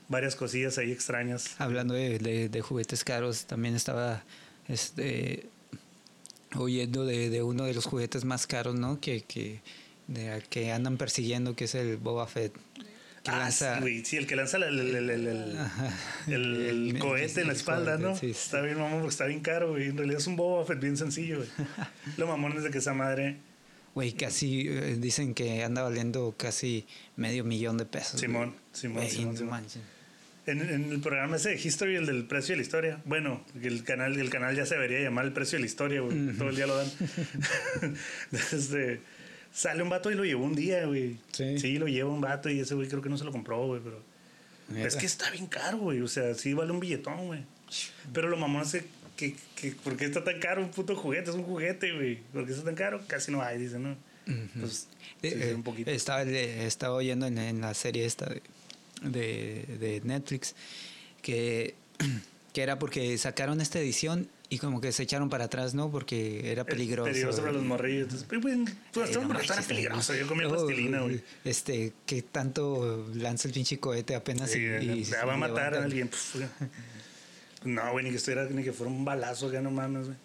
varias cosillas ahí extrañas. Hablando de, de- de juguetes caros, también estaba este, oyendo de, de uno de los juguetes más caros, ¿no? Que, que, de- que andan persiguiendo, que es el Boba Fett. Que Ah, lanza- sí, güey, sí, el que lanza el, el, el, el- cohete en la espalda, ¿no? sí, sí. Está bien mamón porque está bien caro, güey. En realidad es un Boba Fett bien sencillo, güey. Lo mamón es de que esa madre... Güey, casi eh, dicen que anda valiendo casi medio millón de pesos. Simón. Simón, Simón, no Simón. manches. En, en el programa ese de History, el del precio de la historia. Bueno, el canal, el canal ya se debería llamar el precio de la historia, güey. Todo el día lo dan. Este, sale un vato y lo llevó un día, güey. Sí. lo lleva un vato y ese güey creo que no se lo compró, güey. Pero es que está bien caro, güey. O sea, sí vale un billetón, güey. Pero lo mamón es que, que, ¿por qué está tan caro un puto juguete? Es un juguete, güey. ¿Por qué está tan caro? Casi no hay, dicen, ¿no? Pues, sí, Eh, sí, eh, un poquito. Estaba, oyendo en, en la serie esta de, de, de Netflix que, que era porque sacaron esta edición y como que se echaron para atrás, ¿no? Porque era peligroso. Peligroso para los morrillos. Pues, no pero era manches, peligroso. Yo comía no, plastilina, güey. Este, que tanto lanza el pinche cohete apenas Sí, y, va a matar a alguien. No, güey, ni que estuviera, ni que fuera un balazo, ya no mames, güey.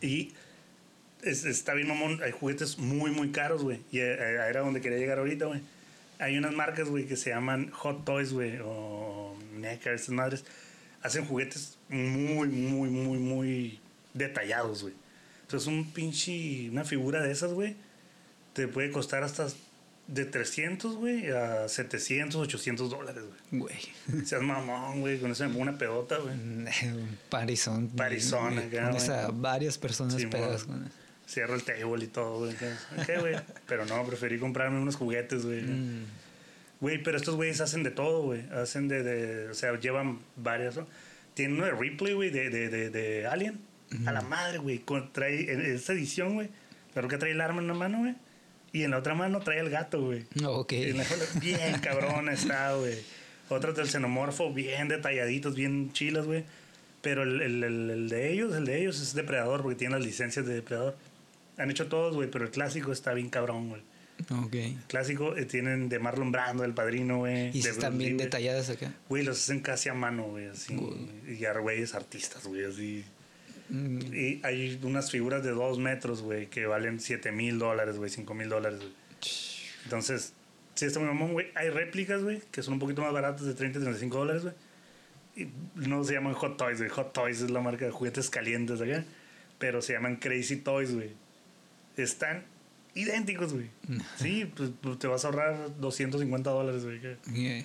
Y es- está bien, mamón. Hay juguetes muy, muy caros, güey. Y eh, eh, era donde quería llegar ahorita, güey. Hay unas marcas, güey, que se llaman Hot Toys, güey, o NECA, esas madres. Hacen juguetes muy, muy, muy, muy detallados, güey. Entonces, un pinche, una figura de esas, güey, te puede costar hasta de 300, güey, a 700, 800 dólares, güey. Güey. Seas mamón, güey, con eso me pongo una pedota, güey. Parizón. Parizón güey, acá, Pones güey. a varias personas Sí, con eso. Cierro el table y todo, güey. ok, güey. Pero no, preferí comprarme unos juguetes, güey. Mm. Güey, pero estos güeyes hacen de todo, güey. Hacen de, de, o sea, llevan varias, ¿no? Tienen uno de Ripley, güey, de, de, de, de Alien. A la madre, güey. Trae, en esta edición, güey, claro que trae el arma en una mano, güey. Y en la otra mano trae el gato, güey. No, ok. La- bien cabrón está, güey. Otros del xenomorfo, bien detalladitos, bien chilas, güey. Pero el, el, el, el de ellos, el de ellos es depredador, porque tienen las licencias de depredador. Han hecho todos, güey, pero el clásico está bien cabrón, güey. Ok. El clásico eh, tienen de Marlon Brando, el padrino, güey. Y de están Bruce bien Lee, detalladas acá. Güey, los hacen casi a mano, güey, así. Y a güeyes artistas, güey, así. Mm, Y hay unas figuras de dos metros, güey, que valen 7 mil dólares, güey, 5 mil dólares. Entonces, sí está muy mamón, güey. Hay réplicas, güey, que son un poquito más baratas, de 30 35 dólares, güey. Y no se llaman Hot Toys, güey. Hot Toys es la marca de juguetes calientes acá. Pero se llaman Crazy Toys, güey. Están idénticos, güey. Sí, pues, pues, te vas a ahorrar 250 dólares, güey. yeah.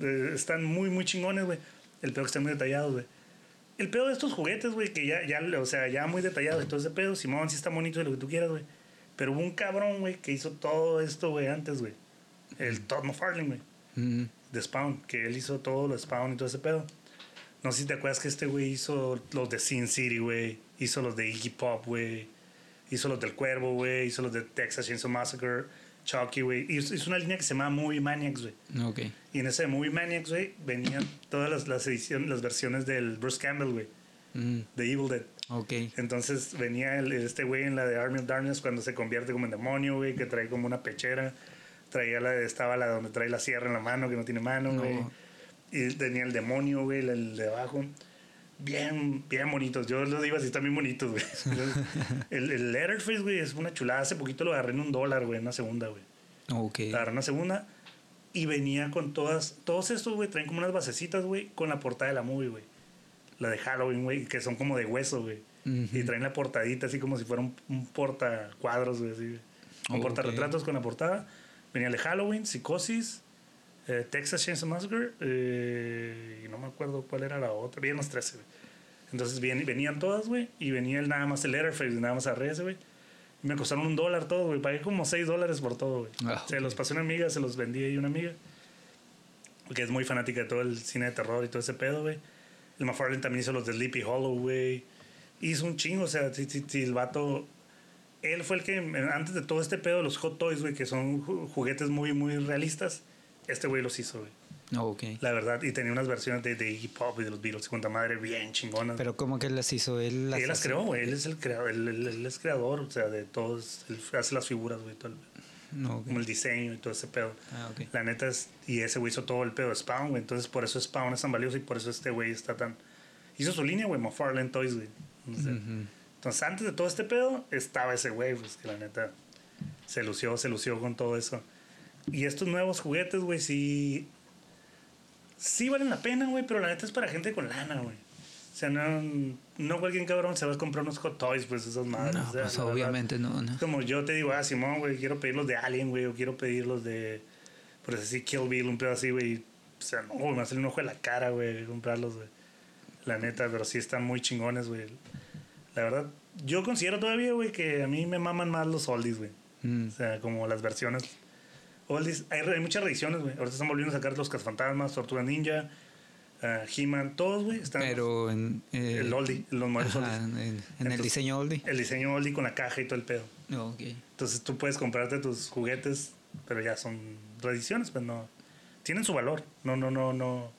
eh, están muy, muy chingones, güey. El pedo que están muy detallados, güey. El pedo de estos juguetes, güey, que ya, ya, o sea, ya muy detallados y todo ese pedo. Simón sí está bonito de lo que tú quieras, güey. Pero hubo un cabrón, güey, que hizo todo esto, güey, antes, güey. El Todd McFarlane, güey. Mm, De Spawn, que él hizo todo lo de Spawn y todo ese pedo. No sé si te acuerdas que este güey hizo los de Sin City, güey. Hizo los de Iggy Pop, güey. Hizo los del Cuervo, güey. Hizo los de Texas Chainsaw Massacre. Chucky, güey. Hizo, hizo una línea que se llama Movie Maniacs, güey. ok. Y en ese de Movie Maniacs, güey, venían todas las, las ediciones, las versiones del Bruce Campbell, güey, Mm, de Evil Dead. ok. Entonces venía el- este güey en la de Army of Darkness cuando se convierte como en demonio, güey, que trae como una pechera. Traía la, estaba la donde trae la sierra en la mano, que no tiene mano, No. güey. Y tenía el demonio, güey, el, el de abajo. Bien, bien bonitos. Yo los digo así, están bien bonitos, güey. el, el Letterface, güey, es una chulada. Hace poquito lo agarré en un dólar, güey, en una segunda, güey. Ok. Agarré una segunda y venía con todas, todos estos, güey, traen como unas basecitas, güey, con la portada de la movie, güey. La de Halloween, güey, que son como de hueso, güey. Ujú. Y traen la portadita así como si fuera un, un porta cuadros, güey, así. Un Ok. porta retratos con la portada. Venía el de Halloween, Psicosis, eh, Texas Chainsaw Massacre, eh, y no me acuerdo cuál era la otra. Venían los 13, güey. Entonces bien- venían todas, güey, y venía el nada más el Letterface, nada más agarré ese, güey. Y me costaron un dólar todo, güey. Pagué como 6 dólares por todo, güey. Ah, Se los pasé a una amiga, se los vendí ahí a una amiga. Que es muy fanática de todo el cine de terror y todo ese pedo, güey. El McFarlane también hizo los de Sleepy Hollow, güey. Hizo un chingo, o sea, si, si- si el vato... Él fue el que, antes de todo este pedo, los Hot Toys, güey, que son ju- juguetes muy, muy realistas, este güey los hizo, güey. Ok. La verdad, y tenía unas versiones de, de Iggy Pop y de los Beatles, cuanta madre, bien chingonas. Pero ¿cómo que las hizo? Él las, él las creó, güey. Él es el creador, él, él- él es creador, o sea, de todos. Él hace las figuras, güey. todo el- No, ok. como el diseño y todo ese pedo. Ah, ok. La neta es, y ese güey hizo todo el pedo de Spawn, güey. Entonces por eso Spawn es tan valioso y por eso este güey está tan... Hizo su línea, güey, McFarlane Toys, güey. No sé. Entonces antes de todo este pedo estaba ese güey, pues que la neta se lució, se lució con todo eso. Y estos nuevos juguetes, güey, sí... Sí valen la pena, güey, pero la neta es para gente con lana, güey. O sea, no, no cualquier cabrón se va a comprar unos Hot Toys, pues esas madres. No, o sea, pues verdad. obviamente no, no. Como yo te digo, ah, Simón, güey, quiero pedir los de Alien, güey, o quiero pedir los de, por así, Kill Bill, un pedo así, güey. O sea, no, me va a salir un ojo de la cara, güey, comprarlos, güey. La neta, pero sí están muy chingones, güey. La verdad, yo considero todavía, güey, que a mí me maman más los oldies, güey. Mm. O sea, como las versiones oldies. Hay, hay muchas reediciones, güey. Ahorita están volviendo a sacar los Cazafantasmas, Tortuga Ninja, ah, He-Man, todos, güey. Están Pero en... eh, el oldie, los modelos ajá, oldies. en, en el diseño oldie. El diseño oldie con la caja y todo el pedo. No, ok. Entonces tú puedes comprarte tus juguetes, pero ya son reediciones, pues no. Tienen su valor. No, no, no, no.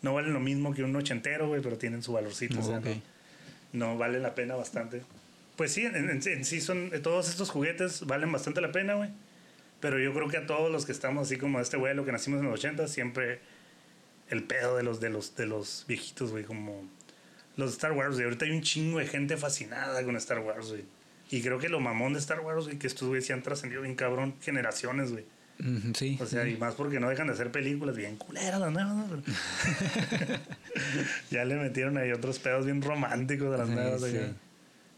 No valen lo mismo que un ochentero, güey, pero tienen su valorcito. o sea, Ok. no, no vale la pena bastante. Pues sí, en, en- en sí son. Todos estos juguetes valen bastante la pena, güey. Pero yo creo que a todos los que estamos así como este güey, lo que nacimos en los 80, siempre el pedo de los, de los, de los viejitos, güey, como los Star Wars, güey. Ahorita hay un chingo de gente fascinada con Star Wars, güey. Y creo que lo mamón de Star Wars, güey, que estos güeyes se han trascendido bien cabrón generaciones, güey. Sí. O sea, y más porque no dejan de hacer películas bien culeras las nuevas, ¿no? Ya le metieron ahí otros pedos bien románticos a las nuevas, sí.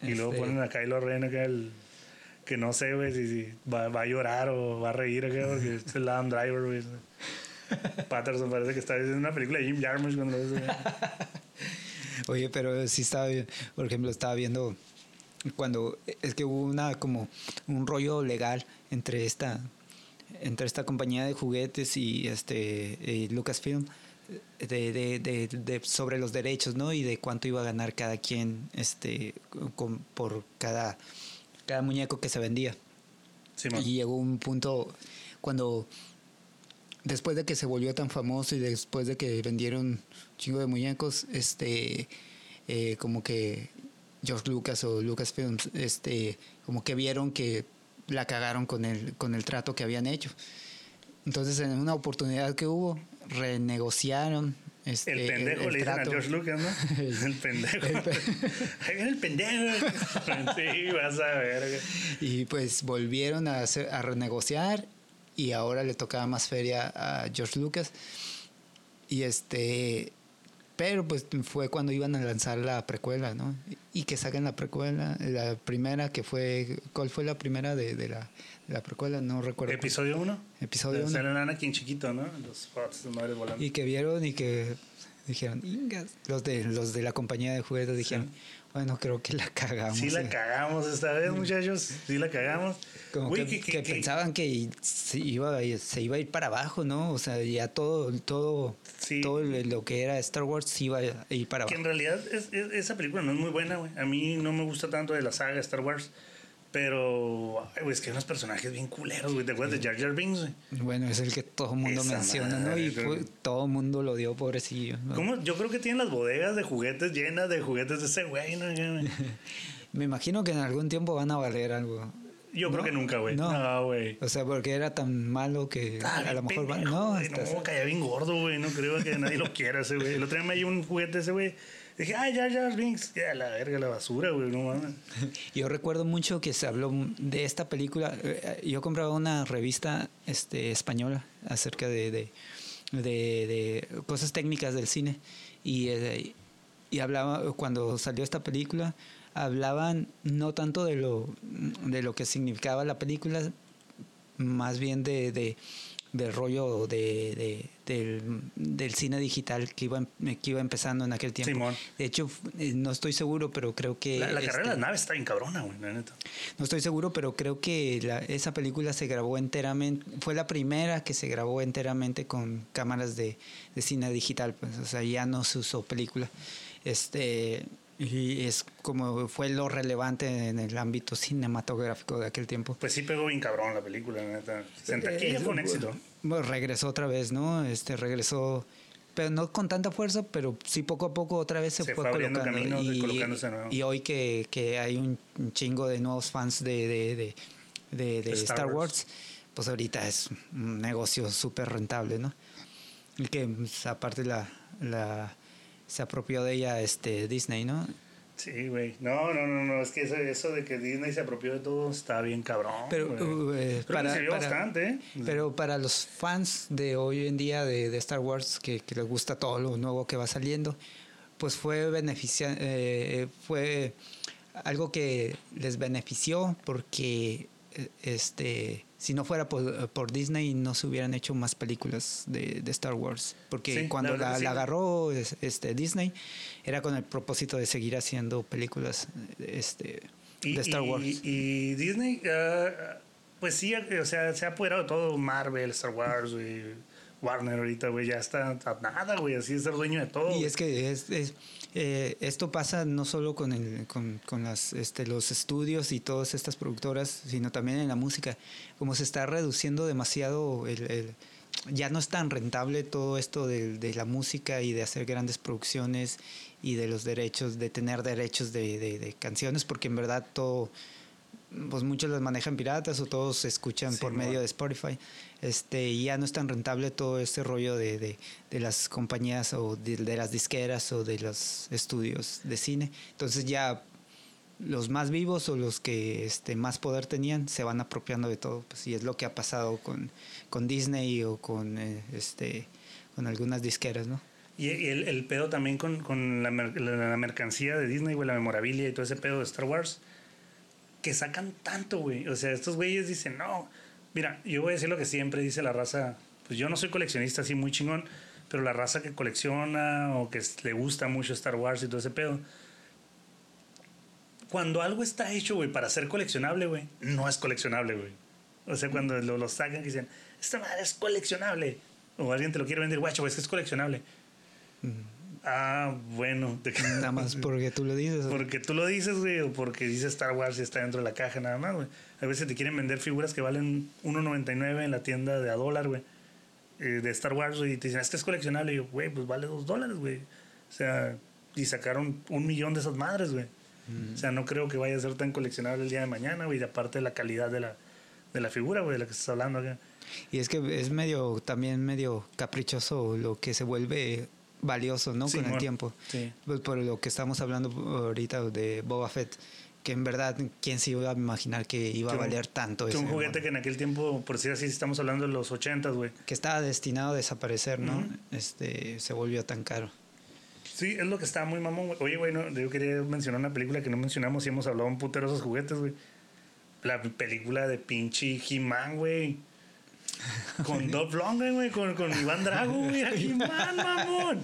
Y luego Este- ponen a Kylo Ren acá el... Que no sé, güey, si, si va, va a llorar o va a reír acá porque es el Adam Driver, güey. Patterson parece que está en una película de Jim Jarmusch cuando lo. Oye, pero sí estaba bien. Por ejemplo, estaba viendo cuando es que hubo una como un rollo legal entre esta entre esta compañía de juguetes y este y Lucasfilm de, de, de, de- sobre los derechos, ¿no? Y de cuánto iba a ganar cada quien este con- por cada cada muñeco que se vendía. Simón. Y llegó un punto cuando, después de que se volvió tan famoso y después de que vendieron chingo de muñecos, este, eh, como que George Lucas o Lucasfilms, este, como que vieron que la cagaron con el, con el trato que habían hecho. Entonces, en una oportunidad que hubo, renegociaron este, El pendejo el le dicen a. George Lucas, ¿no? El pendejo. El pe- el pendejo. sí, vas a ver. Y pues volvieron a, hacer- a renegociar y ahora le tocaba más feria a George Lucas. Y este, pero pues fue cuando iban a lanzar la precuela, ¿no? Y que saquen la precuela, la primera que fue, ¿cuál fue la primera de, de la, la precuela? No recuerdo. Episodio 1. Episodio uno. Sale Anakin chiquito, ¿no? Los fotos de madres volando. Y que vieron y que dijeron, "Ingas", los de, los de la compañía de juguetes dijeron, bueno, creo que la cagamos. Sí la eh". cagamos esta vez, muchachos. Sí la cagamos. Como Güey, que, que- que que- pensaban que se iba, se iba a ir para abajo, ¿no? O sea, ya todo, todo, Sí. todo lo que era Star Wars se iba a ir para Que en abajo. realidad es- es- esa película no es muy buena, güey. A mí no me gusta tanto de la saga Star Wars. Pero, ay, güey, es que hay unos personajes bien culeros, güey. ¿Te acuerdas de Jar Jar Binks, güey? Bueno, es el que todo el mundo Esa menciona, ¿no? Y fue- todo el mundo lo dio, pobrecillo. ¿no? ¿Cómo? Yo creo que tienen las bodegas de juguetes llenas de juguetes de ese güey, ¿no? Me imagino que en algún tiempo van a valer algo. Yo creo No, que nunca, güey. no. No, güey. O sea, porque era tan malo que Ah, a lo mejor van. pendejo, No, güey, hasta- no, caía bien gordo, güey. No creo que nadie lo quiera ese güey. El otro día me dio un juguete ese güey. Dije, ay, Jar Jar Binks. Ya, la verga, la basura, güey. No mames. Yo recuerdo mucho que se habló de esta película. Eh, Yo compraba una revista este, española acerca de, de, de- de cosas técnicas del cine. Y, eh, y hablaba, cuando salió esta película, hablaban no tanto de lo, de lo que significaba la película, más bien de, de del rollo de, de- del, del cine digital que iba, que iba empezando en aquel tiempo. Simón. De hecho, eh, no estoy seguro, pero creo que... La, la carrera de este, las naves está bien cabrona, güey, la neta. no estoy seguro, pero creo que la- esa película se grabó enteramente, fue la primera que se grabó enteramente con cámaras de, de cine digital, pues, o sea, ya no se usó película. Este, y es como fue lo relevante en el ámbito cinematográfico de aquel tiempo. Pues sí pegó bien cabrón la película, la neta. En taquilla Eh, fue un éxito. Bueno, regresó otra vez, ¿no? Este, regresó, pero no con tanta fuerza, pero sí poco a poco otra vez se, Se fue, colocando. caminos y y, colocándose de nuevo. y hoy que, que hay un chingo de nuevos fans de, de, de, de- de De Star Star, Wars. Wars. pues ahorita es un negocio súper rentable, ¿no? Y que pues, aparte la, la, se apropió de ella este Disney, ¿no? Sí, güey. No, no, no, no. Es que eso, eso de que Disney se apropió de todo está bien cabrón. Pero, uh, eh, Creo para, que se vio para- bastante, ¿eh? pero para los fans de hoy en día de, de Star Wars, que, que les gusta todo lo nuevo que va saliendo, pues fue beneficia eh, fue algo que les benefició porque eh, este si no fuera por, por Disney no se hubieran hecho más películas de, de Star Wars porque Sí, cuando la, que sí. la agarró es- este Disney era con el propósito de seguir haciendo películas este Y, de Star y- Wars Y, Disney, ah, pues sí, o sea, se ha apoderado de todo. Marvel, Star Wars, güey. Warner ahorita, güey, ya está a nada, güey. Así es ser dueño de todo. Y es que es, es, eh, esto pasa no solo con, el, con, con las, este, los estudios y todas estas productoras, sino también en la música. Como se está reduciendo demasiado, el, ya no es tan rentable todo esto de, la música y de hacer grandes producciones y de los derechos, de tener derechos de, de- de canciones, porque en verdad todo, pues muchos las manejan piratas o todos se escuchan Sí, por medio de Spotify. Este, y ya no es tan rentable todo este rollo de, de, de las compañías o de, de las disqueras o de los estudios de cine. Entonces ya los más vivos o los que este, más poder tenían se van apropiando de todo. Pues, y es lo que ha pasado con, con Disney o con, eh, este, con algunas disqueras, ¿no? Y, el, el pedo también con, con la, mer- la- la mercancía de Disney, güey, la memorabilia y todo ese pedo de Star Wars, que sacan tanto, güey. O sea, estos güeyes dicen, no, mira, yo voy a decir lo que siempre dice la raza, pues yo no soy coleccionista así muy chingón, pero la raza que colecciona o que le gusta mucho Star Wars y todo ese pedo, cuando algo está hecho, güey, para ser coleccionable, güey, no es coleccionable, güey. O sea, cuando lo, lo sacan y dicen, esta madre es coleccionable. O alguien te lo quiere vender, guacho, es que es coleccionable. Ah, bueno. Nada más porque tú lo dices. Porque tú lo dices, güey, o porque dice Star Wars y está dentro de la caja, nada más, güey. A veces te quieren vender figuras que valen 1.99 en la tienda de a dólar, güey. eh, de Star Wars, güey, y te dicen, es que es coleccionable. Y yo, güey, pues vale 2 dólares, güey. O sea, y sacaron un millón de esas madres, güey. O sea, no creo que vaya a ser tan coleccionable el día de mañana, güey. Y aparte de la calidad de la, de la figura, güey, de la que estás hablando acá. Y es que es medio, también medio caprichoso lo que se vuelve valioso, ¿no? Sí, Con el tiempo. Sí. Pues por lo que estamos hablando ahorita de Boba Fett, que en verdad, ¿quién se iba a imaginar que iba Que a valer tanto Que ese un juguete que en aquel tiempo, por decir así, estamos hablando de los 80, güey. que estaba destinado a desaparecer, ¿no? Este se volvió tan caro. Sí, es lo que está muy mamón, güey. Oye, güey, no, yo quería mencionar una película que no mencionamos y hemos hablado un putero de esos juguetes, güey. La película de pinche He-Man, güey. Con Dolph Lundgren, güey, con, con Iván Drago, güey, era He-Man, mamón.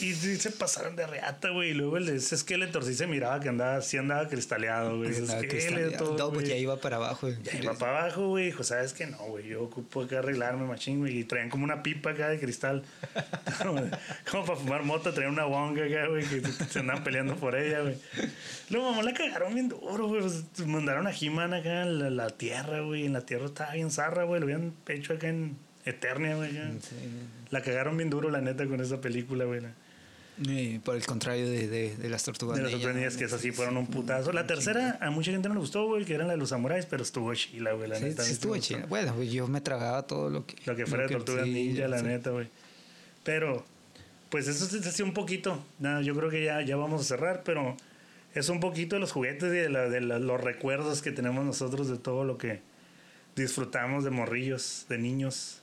Y sí se pasaron de reata, güey. Y luego el de ese Skeletor sí se miraba que andaba, sí andaba cristaleado, güey. Cristaleado. No, pues güey. ya iba para abajo. Ya iba para abajo, güey. Dijo, ¿sabes qué? No, güey. Yo ocupo acá arreglarme, machín, güey. Y traían como una pipa acá de cristal. como para fumar mota, traían una bonga acá, güey. Que se andaban peleando por ella, güey. Luego, mamá, la cagaron bien duro, güey. Pues, mandaron a He-Man acá en la, la tierra, güey. En la tierra estaba bien zarra, güey. Lo habían hecho acá en Eternia, güey. acá. La cagaron bien duro, la neta, con esa película, güey. Y por el contrario de, de, de las tortugas. De las niñas ¿no? que esas sí fueron un putazo. La tercera, a mucha gente no le gustó, güey, que eran la de los samuráis, pero estuvo chila, güey, la Sí, neta. sí estuvo chido. Bueno, yo me tragaba todo lo que. Lo que fuera de que- Tortugas sí, Ninja, la sí. neta, güey. Pero, pues eso es así un poquito. Nada, yo creo que ya, ya vamos a cerrar, pero es un poquito de los juguetes y de, la- de la- los recuerdos que tenemos nosotros de todo lo que disfrutamos de morrillos, de niños.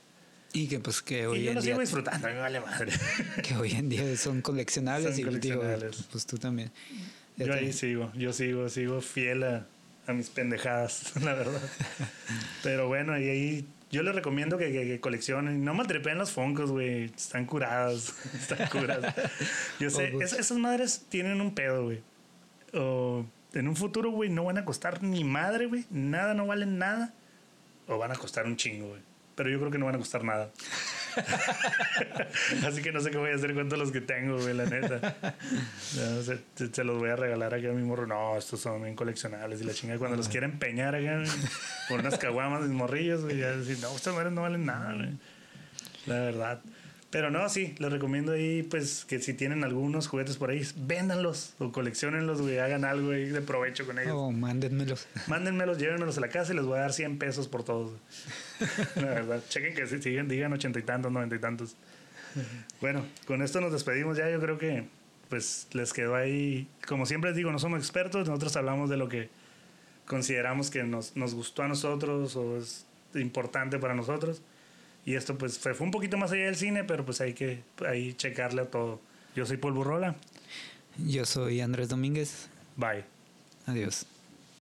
Y que pues que Y hoy yo en lo día. sigo disfrutando, a mí me vale madre. Que hoy en día son coleccionables Son y digo, coleccionables. pues tú también. Ya yo te- ahí sigo, yo sigo, sigo fiel a, a mis pendejadas, la verdad. Pero bueno, y ahí yo les recomiendo que, que, que coleccionen. No maltrepeen los foncos, güey. Están curadas. Están curadas. Yo sé, Oh, pues. es- esas madres tienen un pedo, güey. O en un futuro, güey, no van a costar ni madre, güey. Nada, no valen nada. O van a costar un chingo, güey. Pero yo creo que no van a costar nada. Así que no sé qué voy a hacer con todos los que tengo, güey, la neta. No, se, se- los voy a regalar acá a mi morro. No, estos son bien coleccionables y la chingada. Cuando los quiera empeñar acá por unas caguamas mis morrillos, güey, ya decir, no, estas madres no valen nada, güey. La verdad. Pero no, sí, les recomiendo ahí, pues, que si tienen algunos juguetes por ahí, véndanlos o coleccionenlos, güey, hagan algo ahí de provecho con ellos. Oh, mándenmelos. Mándenmelos, llévenmelos a la casa y les voy a dar 100 pesos por todos. la verdad, chequen que si siguen, digan ochenta y tantos, noventa y tantos. Bueno, con esto nos despedimos ya, yo creo que, pues, les quedó ahí, como siempre les digo, no somos expertos, nosotros hablamos de lo que consideramos que nos, nos gustó a nosotros o es importante para nosotros. Y esto pues fue, fue un poquito más allá del cine, pero pues hay que ahí checarle a todo. Yo soy Paul Burrola. Yo soy Andrés Domínguez. Bye. Adiós.